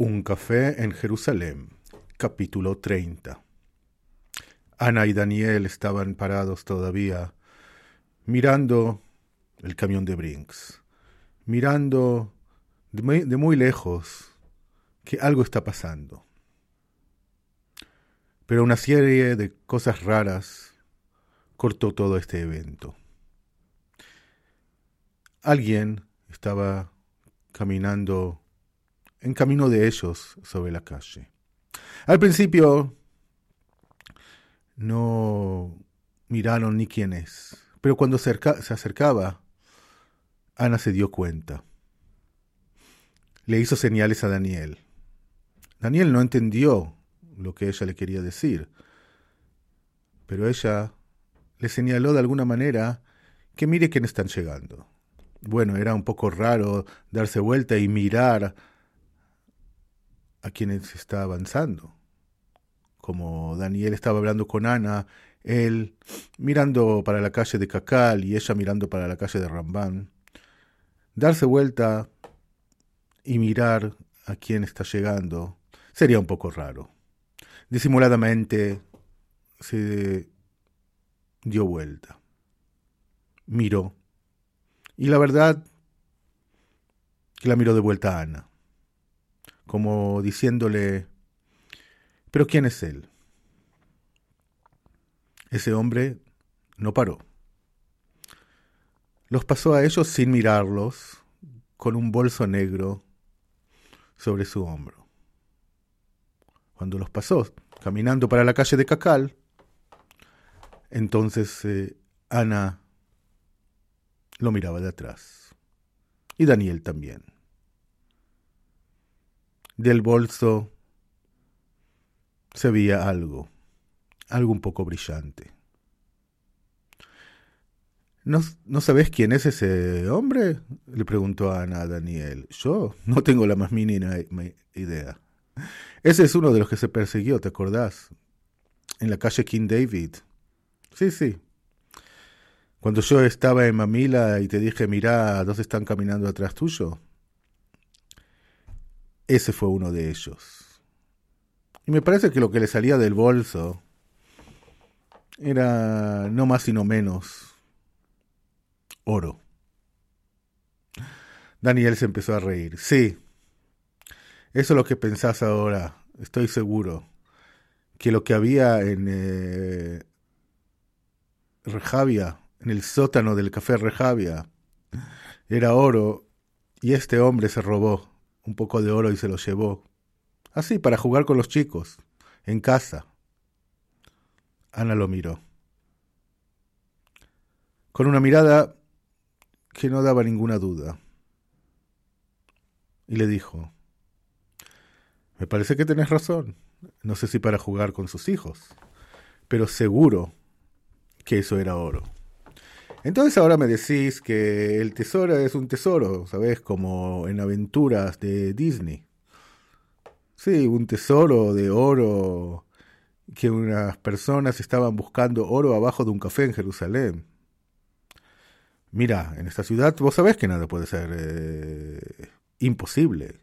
Un café en Jerusalén, capítulo 30. Ana y Daniel estaban parados todavía, mirando el camión de Brinks, mirando de muy, de muy lejos que algo está pasando. Pero una serie de cosas raras cortó todo este evento. Alguien estaba caminando en camino de ellos sobre la calle. Al principio no miraron ni quién es, pero cuando se acercaba, Ana se dio cuenta. Le hizo señales a Daniel. Daniel no entendió lo que ella le quería decir, pero ella le señaló de alguna manera que mire quién están llegando. Bueno, era un poco raro darse vuelta y mirar a quienes está avanzando. Como Daniel estaba hablando con Ana, él mirando para la calle de Cacal y ella mirando para la calle de Rambán. Darse vuelta y mirar a quien está llegando sería un poco raro. Disimuladamente se dio vuelta. Miró. Y la verdad que la miró de vuelta a Ana como diciéndole, pero ¿quién es él? Ese hombre no paró. Los pasó a ellos sin mirarlos, con un bolso negro sobre su hombro. Cuando los pasó, caminando para la calle de Cacal, entonces eh, Ana lo miraba de atrás. Y Daniel también del bolso se veía algo, algo un poco brillante. ¿No, ¿No sabes quién es ese hombre? le preguntó Ana a Daniel. Yo no tengo la más mínima idea. Ese es uno de los que se persiguió, ¿te acordás? En la calle King David. Sí, sí. Cuando yo estaba en Mamila y te dije, mira, dos están caminando atrás tuyo. Ese fue uno de ellos. Y me parece que lo que le salía del bolso era no más y no menos oro. Daniel se empezó a reír. Sí, eso es lo que pensás ahora, estoy seguro. Que lo que había en eh, Rejavia, en el sótano del café Rejavia, era oro y este hombre se robó un poco de oro y se lo llevó. Así, para jugar con los chicos, en casa. Ana lo miró. Con una mirada que no daba ninguna duda. Y le dijo, me parece que tenés razón. No sé si para jugar con sus hijos, pero seguro que eso era oro. Entonces ahora me decís que el tesoro es un tesoro, ¿sabes? Como en aventuras de Disney. Sí, un tesoro de oro que unas personas estaban buscando oro abajo de un café en Jerusalén. Mira, en esta ciudad vos sabés que nada puede ser eh, imposible.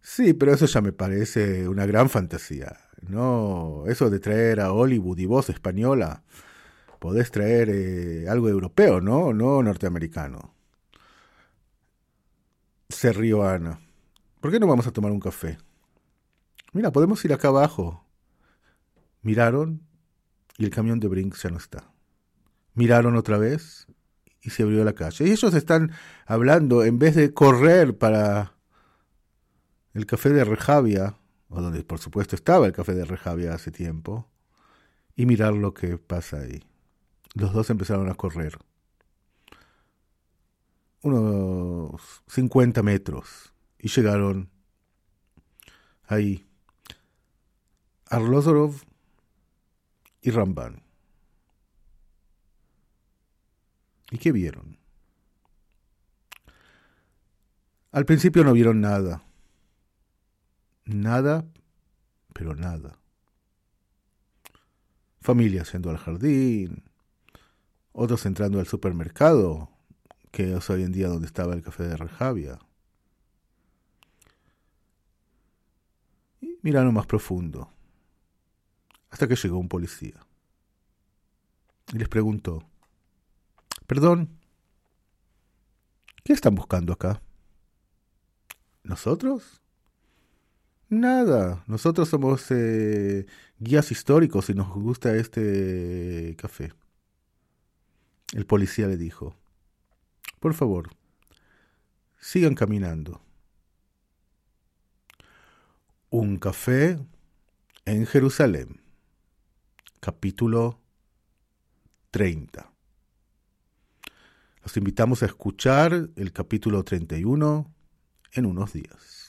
Sí, pero eso ya me parece una gran fantasía. No, eso de traer a Hollywood y voz española podés traer eh, algo europeo, ¿no? No norteamericano. Se rió Ana. ¿Por qué no vamos a tomar un café? Mira, podemos ir acá abajo. Miraron y el camión de Brinks ya no está. Miraron otra vez y se abrió la calle. Y ellos están hablando, en vez de correr para el café de Rejavia, o donde por supuesto estaba el café de Rejavia hace tiempo, y mirar lo que pasa ahí. Los dos empezaron a correr. Unos 50 metros. Y llegaron ahí. Arlozorov y Ramban. ¿Y qué vieron? Al principio no vieron nada. Nada, pero nada. Familias yendo al jardín, otros entrando al supermercado, que es hoy en día donde estaba el café de Rejavia. Miraron más profundo, hasta que llegó un policía. Y les preguntó, Perdón, ¿qué están buscando acá? ¿Nosotros? Nada, nosotros somos eh, guías históricos y nos gusta este café. El policía le dijo, por favor, sigan caminando. Un café en Jerusalén. Capítulo 30. Los invitamos a escuchar el capítulo 31 en unos días.